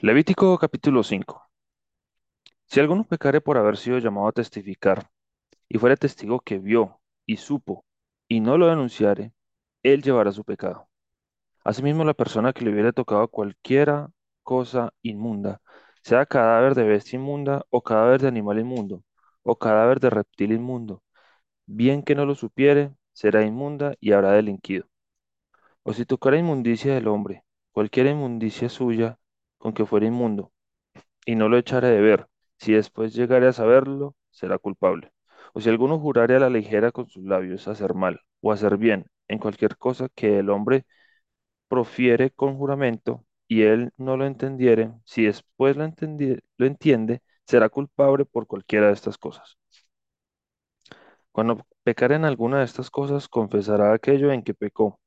Levítico capítulo 5. Si alguno pecare por haber sido llamado a testificar, y fuere testigo que vio y supo, y no lo denunciare, él llevará su pecado. Asimismo, la persona que le hubiere tocado cualquiera cosa inmunda, sea cadáver de bestia inmunda, o cadáver de animal inmundo, o cadáver de reptil inmundo, bien que no lo supiere, será inmunda y habrá delinquido. O si tocara inmundicia del hombre, cualquiera inmundicia suya, con que fuera inmundo, y no lo echare de ver. Si después llegare a saberlo, será culpable. O si alguno jurare a la ligera con sus labios hacer mal o hacer bien en cualquier cosa que el hombre profiere con juramento y él no lo entendiere, si después lo, lo entiende, será culpable por cualquiera de estas cosas. Cuando pecare en alguna de estas cosas, confesará aquello en que pecó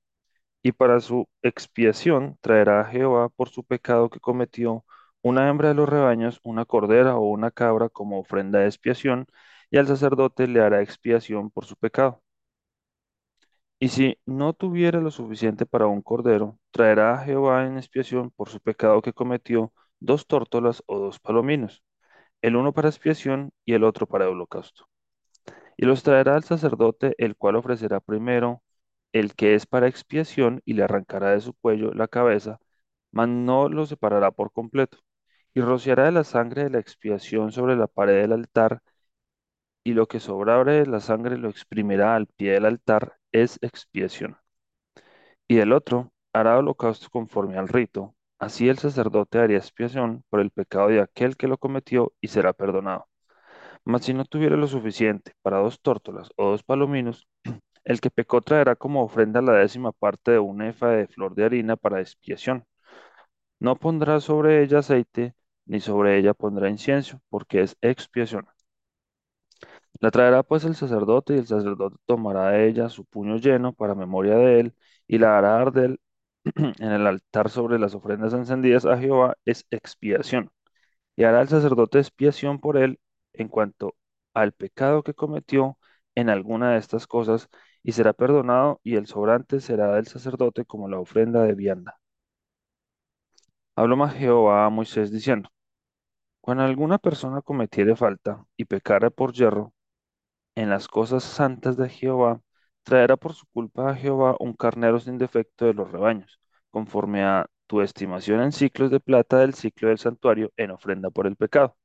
y para su expiación traerá a Jehová por su pecado que cometió una hembra de los rebaños, una cordera o una cabra como ofrenda de expiación, y al sacerdote le hará expiación por su pecado. Y si no tuviera lo suficiente para un cordero, traerá a Jehová en expiación por su pecado que cometió dos tórtolas o dos palominos, el uno para expiación y el otro para holocausto. Y los traerá al sacerdote, el cual ofrecerá primero el que es para expiación y le arrancará de su cuello la cabeza, mas no lo separará por completo. Y rociará de la sangre de la expiación sobre la pared del altar, y lo que sobrare de la sangre lo exprimirá al pie del altar, es expiación. Y el otro hará holocausto conforme al rito. Así el sacerdote haría expiación por el pecado de aquel que lo cometió y será perdonado. Mas si no tuviera lo suficiente para dos tórtolas o dos palominos, el que pecó traerá como ofrenda la décima parte de un efa de flor de harina para expiación. No pondrá sobre ella aceite, ni sobre ella pondrá incienso, porque es expiación. La traerá pues el sacerdote, y el sacerdote tomará de ella su puño lleno para memoria de él, y la hará arder en el altar sobre las ofrendas encendidas a Jehová, es expiación. Y hará el sacerdote expiación por él en cuanto al pecado que cometió en alguna de estas cosas, y será perdonado, y el sobrante será del sacerdote como la ofrenda de vianda. Habló más Jehová a Moisés diciendo, Cuando alguna persona cometiere falta y pecare por yerro en las cosas santas de Jehová, traerá por su culpa a Jehová un carnero sin defecto de los rebaños, conforme a tu estimación en ciclos de plata del ciclo del santuario en ofrenda por el pecado.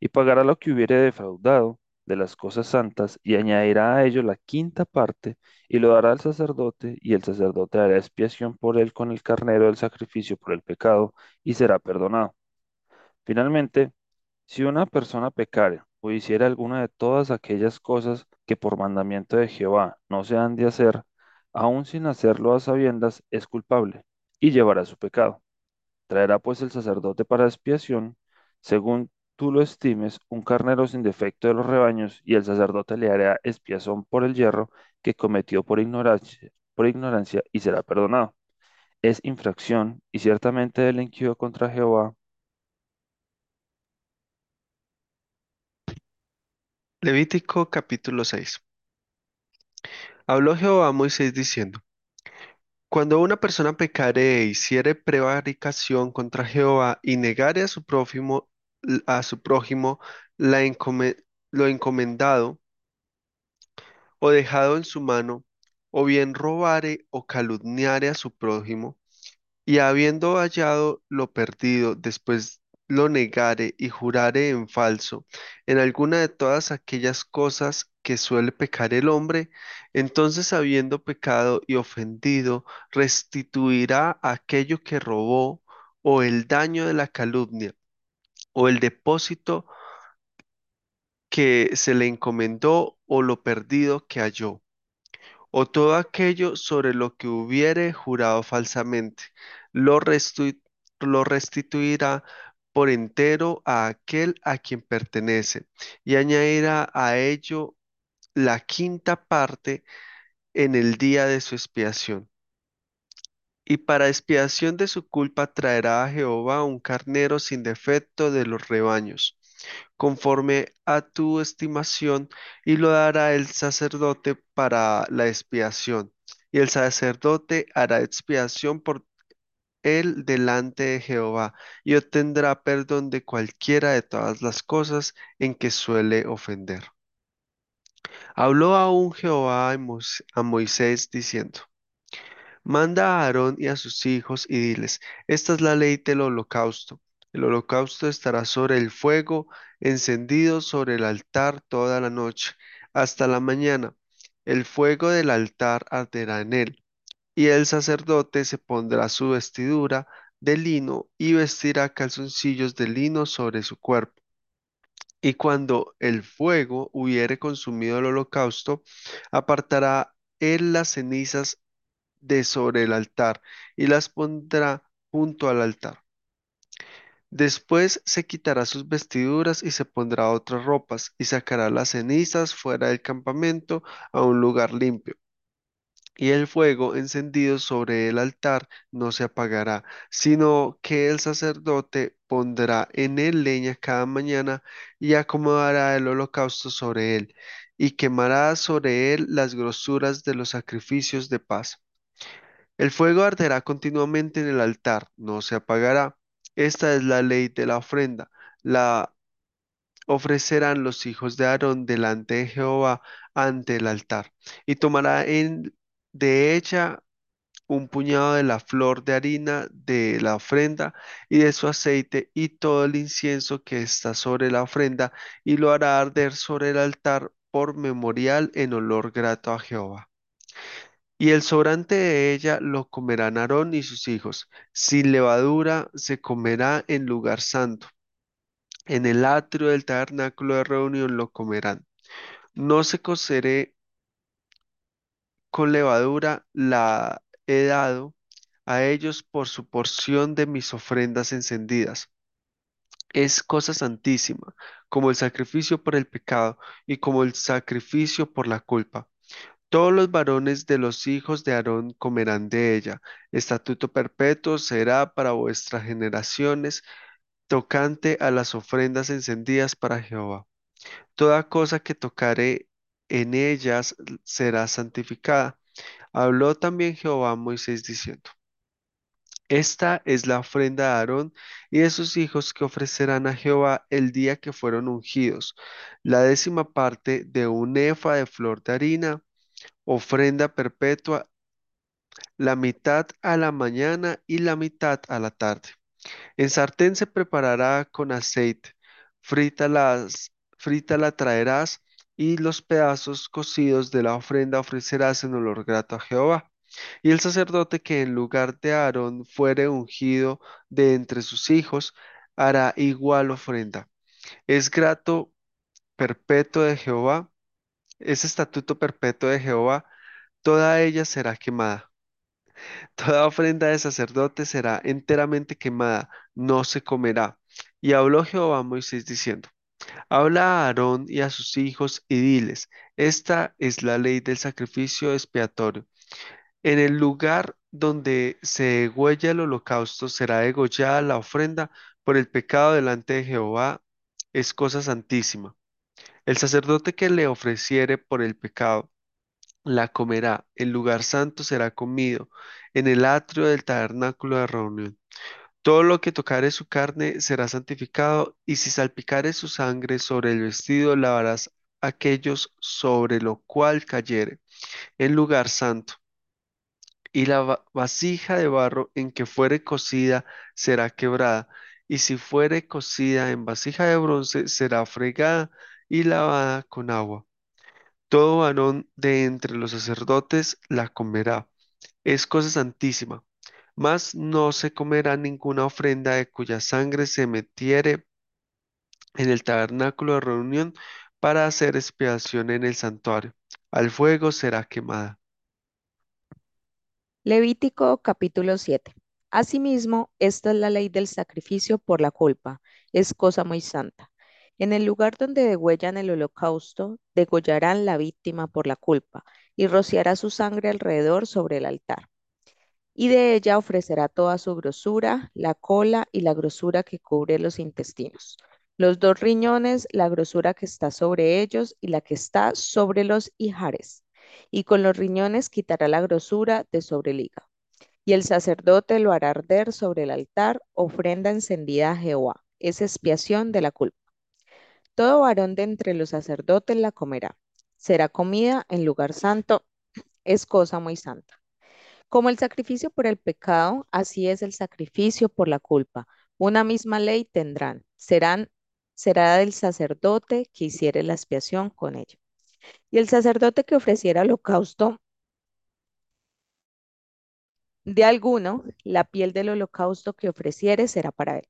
y pagará lo que hubiere defraudado de las cosas santas, y añadirá a ello la quinta parte, y lo dará al sacerdote, y el sacerdote hará expiación por él con el carnero del sacrificio por el pecado, y será perdonado. Finalmente, si una persona pecare o hiciera alguna de todas aquellas cosas que por mandamiento de Jehová no se han de hacer, aun sin hacerlo a sabiendas, es culpable, y llevará su pecado. Traerá pues el sacerdote para expiación, según tú lo estimes, un carnero sin defecto de los rebaños, y el sacerdote le hará expiación por el yerro que cometió por ignorancia, por ignorancia y será perdonado. Es infracción y ciertamente delinquió contra Jehová. Levítico capítulo 6. Habló Jehová a Moisés diciendo, Cuando una persona pecare e hiciere prevaricación contra Jehová y negare a su prójimo, a su prójimo la lo encomendado o dejado en su mano, o bien robare o calumniare a su prójimo, Y habiendo hallado lo perdido, después lo negare y jurare en falso, en alguna de todas aquellas cosas que suele pecar el hombre, entonces habiendo pecado y ofendido, restituirá aquello que robó, o el daño de la calumnia, o el depósito que se le encomendó, o lo perdido que halló o todo aquello sobre lo que hubiere jurado falsamente, lo lo restituirá por entero a aquel a quien pertenece, y añadirá a ello la quinta parte en el día de su expiación. Y para expiación de su culpa traerá a Jehová un carnero sin defecto de los rebaños conforme a tu estimación, y lo dará el sacerdote para la expiación. Y el sacerdote hará expiación por él delante de Jehová y obtendrá perdón de cualquiera de todas las cosas en que suele ofender. Habló aún Jehová a Moisés diciendo, Manda a Aarón y a sus hijos y diles, esta es la ley del holocausto. El holocausto estará sobre el fuego, encendido sobre el altar toda la noche, hasta la mañana. El fuego del altar arderá en él, y el sacerdote se pondrá su vestidura de lino y vestirá calzoncillos de lino sobre su cuerpo. Y cuando el fuego hubiere consumido el holocausto, apartará él las cenizas de sobre el altar y las pondrá junto al altar. Después se quitará sus vestiduras y se pondrá otras ropas y sacará las cenizas fuera del campamento a un lugar limpio. Y el fuego encendido sobre el altar no se apagará, sino que el sacerdote pondrá en él leña cada mañana y acomodará el holocausto sobre él, y quemará sobre él las grosuras de los sacrificios de paz. El fuego arderá continuamente en el altar, no se apagará. Esta es la ley de la ofrenda. La ofrecerán los hijos de Aarón delante de Jehová ante el altar. Y tomará en, de ella un puñado de la flor de harina de la ofrenda y de su aceite y todo el incienso que está sobre la ofrenda y lo hará arder sobre el altar por memorial en olor grato a Jehová. Y el sobrante de ella lo comerán Aarón y sus hijos. Sin levadura se comerá en lugar santo. En el atrio del tabernáculo de reunión lo comerán. No se coceré con levadura, la he dado a ellos por su porción de mis ofrendas encendidas. Es cosa santísima, como el sacrificio por el pecado y como el sacrificio por la culpa. Todos los varones de los hijos de Aarón comerán de ella. Estatuto perpetuo será para vuestras generaciones, tocante a las ofrendas encendidas para Jehová. Toda cosa que tocare en ellas será santificada. Habló también Jehová a Moisés diciendo, Esta es la ofrenda de Aarón y de sus hijos que ofrecerán a Jehová el día que fueron ungidos, la décima parte de un efa de flor de harina ofrenda perpetua, la mitad a la mañana y la mitad a la tarde. En sartén se preparará con aceite, frita la traerás y los pedazos cocidos de la ofrenda ofrecerás en olor grato a Jehová. Y el sacerdote que en lugar de Aarón fuere ungido de entre sus hijos, hará igual ofrenda. Es grato perpetuo de Jehová, es estatuto perpetuo de Jehová toda ella será quemada. Toda ofrenda de sacerdote será enteramente quemada, no se comerá. Y habló Jehová a Moisés diciendo, Habla a Aarón y a sus hijos y diles, esta es la ley del sacrificio expiatorio. En el lugar donde se degüella el holocausto será degollada la ofrenda por el pecado delante de Jehová, es cosa santísima. El sacerdote que le ofreciere por el pecado, la comerá, el lugar santo será comido, en el atrio del tabernáculo de reunión. Todo lo que tocare su carne será santificado, y si salpicare su sangre sobre el vestido, lavarás aquellos sobre lo cual cayere, en lugar santo. Y la va- vasija de barro en que fuere cocida será quebrada, y si fuere cocida en vasija de bronce, será fregada y lavada con agua. Todo varón de entre los sacerdotes la comerá. Es cosa santísima. Mas no se comerá ninguna ofrenda de cuya sangre se metiere en el tabernáculo de reunión para hacer expiación en el santuario. Al fuego será quemada. Levítico capítulo 7. Asimismo, esta es la ley del sacrificio por la culpa. Es cosa muy santa. En el lugar donde degüellan el holocausto, degollarán la víctima por la culpa y rociará su sangre alrededor sobre el altar. Y de ella ofrecerá toda su grosura, la cola y la grosura que cubre los intestinos, los dos riñones, la grosura que está sobre ellos y la que está sobre los ijares. Y con los riñones quitará la grosura de sobre el hígado y el sacerdote lo hará arder sobre el altar, ofrenda encendida a Jehová. Es expiación de la culpa. Todo varón de entre los sacerdotes la comerá. Será comida en lugar santo, es cosa muy santa. Como el sacrificio por el pecado, así es el sacrificio por la culpa. Una misma ley tendrán. Serán, será del sacerdote que hiciere la expiación con ella. Y el sacerdote que ofreciera holocausto de alguno, la piel del holocausto que ofreciere será para él.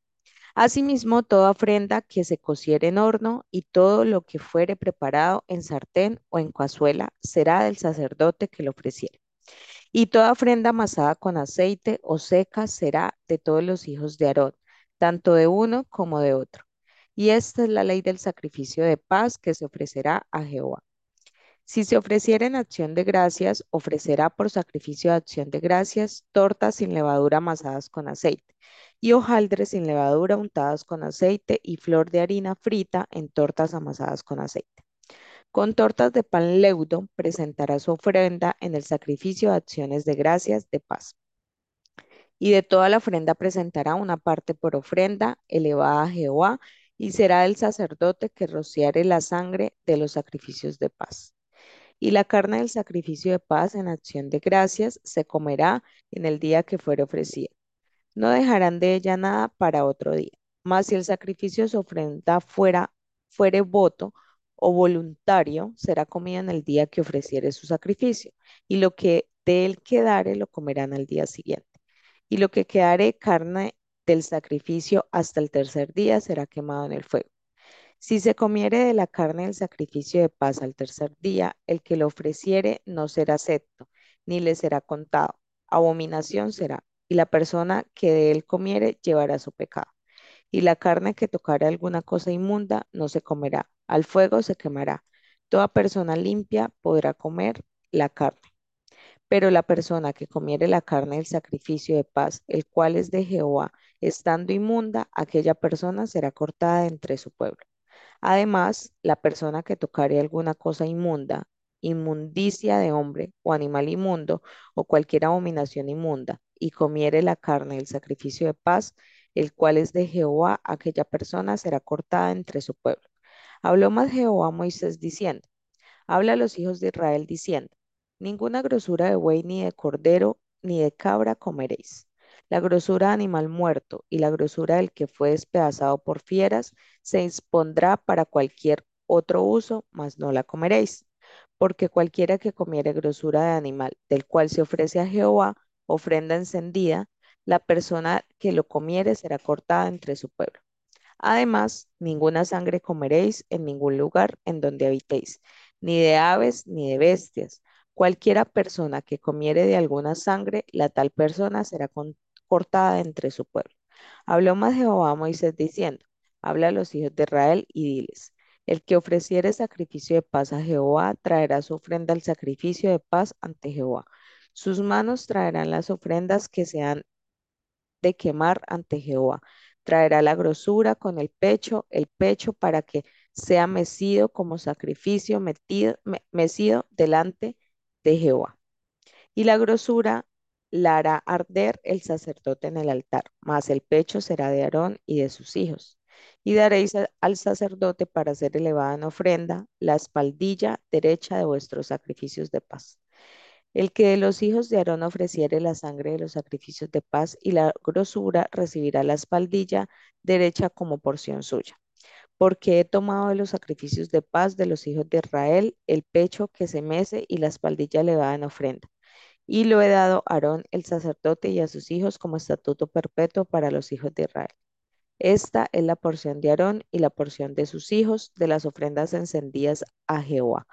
Asimismo, toda ofrenda que se cociere en horno y todo lo que fuere preparado en sartén o en cazuela será del sacerdote que lo ofreciere. Y toda ofrenda amasada con aceite o seca será de todos los hijos de Aarón, tanto de uno como de otro. Y esta es la ley del sacrificio de paz que se ofrecerá a Jehová. Si se ofreciera en acción de gracias, ofrecerá por sacrificio de acción de gracias tortas sin levadura amasadas con aceite y hojaldres sin levadura untadas con aceite y flor de harina frita en tortas amasadas con aceite. Con tortas de pan leudo presentará su ofrenda en el sacrificio de acciones de gracias de paz. Y de toda la ofrenda presentará una parte por ofrenda elevada a Jehová y será el sacerdote que rociare la sangre de los sacrificios de paz y la carne del sacrificio de paz en acción de gracias se comerá en el día que fuere ofrecida. No dejarán de ella nada para otro día. Mas si el sacrificio se ofrenda fuera, fuere voto o voluntario, será comida en el día que ofreciere su sacrificio, y lo que de él quedare lo comerán al día siguiente. Y lo que quedare carne del sacrificio hasta el tercer día será quemado en el fuego. Si se comiere de la carne del sacrificio de paz al tercer día, el que lo ofreciere no será acepto, ni le será contado. Abominación será, y la persona que de él comiere llevará su pecado. Y la carne que tocare alguna cosa inmunda no se comerá, al fuego se quemará. Toda persona limpia podrá comer la carne. Pero la persona que comiere la carne del sacrificio de paz, el cual es de Jehová, estando inmunda, aquella persona será cortada entre su pueblo. Además, la persona que tocare alguna cosa inmunda, inmundicia de hombre o animal inmundo o cualquier abominación inmunda, y comiere la carne del sacrificio de paz, el cual es de Jehová, aquella persona será cortada entre su pueblo. Habló más Jehová a Moisés diciendo, habla a los hijos de Israel diciendo, ninguna grosura de buey ni de cordero ni de cabra comeréis la grosura de animal muerto y la grosura del que fue despedazado por fieras se expondrá para cualquier otro uso, mas no la comeréis. Porque cualquiera que comiere grosura de animal, del cual se ofrece a Jehová ofrenda encendida, la persona que lo comiere será cortada entre su pueblo. Además, ninguna sangre comeréis en ningún lugar en donde habitéis, ni de aves ni de bestias. Cualquiera persona que comiere de alguna sangre, la tal persona será cortada entre su pueblo. Habló más Jehová a Moisés diciendo, habla a los hijos de Israel y diles, el que ofreciere sacrificio de paz a Jehová traerá su ofrenda al sacrificio de paz ante Jehová. Sus manos traerán las ofrendas que se han de quemar ante Jehová. Traerá la grosura con el pecho, el pecho para que sea mecido como sacrificio metido, mecido delante de Jehová. Y la grosura la hará arder el sacerdote en el altar, mas el pecho será de Aarón y de sus hijos. Y daréis al sacerdote para ser elevada en ofrenda la espaldilla derecha de vuestros sacrificios de paz. El que de los hijos de Aarón ofreciere la sangre de los sacrificios de paz y la grosura recibirá la espaldilla derecha como porción suya. Porque he tomado de los sacrificios de paz de los hijos de Israel el pecho que se mece y la espaldilla elevada en ofrenda y lo he dado a Aarón el sacerdote y a sus hijos como estatuto perpetuo para los hijos de Israel. Esta es la porción de Aarón y la porción de sus hijos de las ofrendas encendidas a Jehová,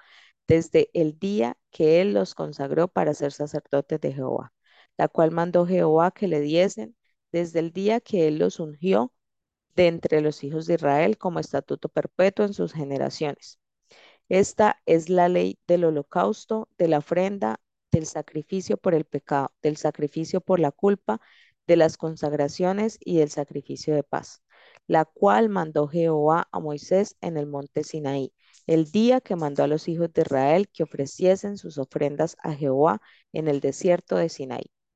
desde el día que él los consagró para ser sacerdotes de Jehová, la cual mandó Jehová que le diesen desde el día que él los ungió de entre los hijos de Israel como estatuto perpetuo en sus generaciones. Esta es la ley del holocausto, de la ofrenda, del sacrificio por el pecado, del sacrificio por la culpa, de las consagraciones y del sacrificio de paz, la cual mandó Jehová a Moisés en el monte Sinaí, el día que mandó a los hijos de Israel que ofreciesen sus ofrendas a Jehová en el desierto de Sinaí.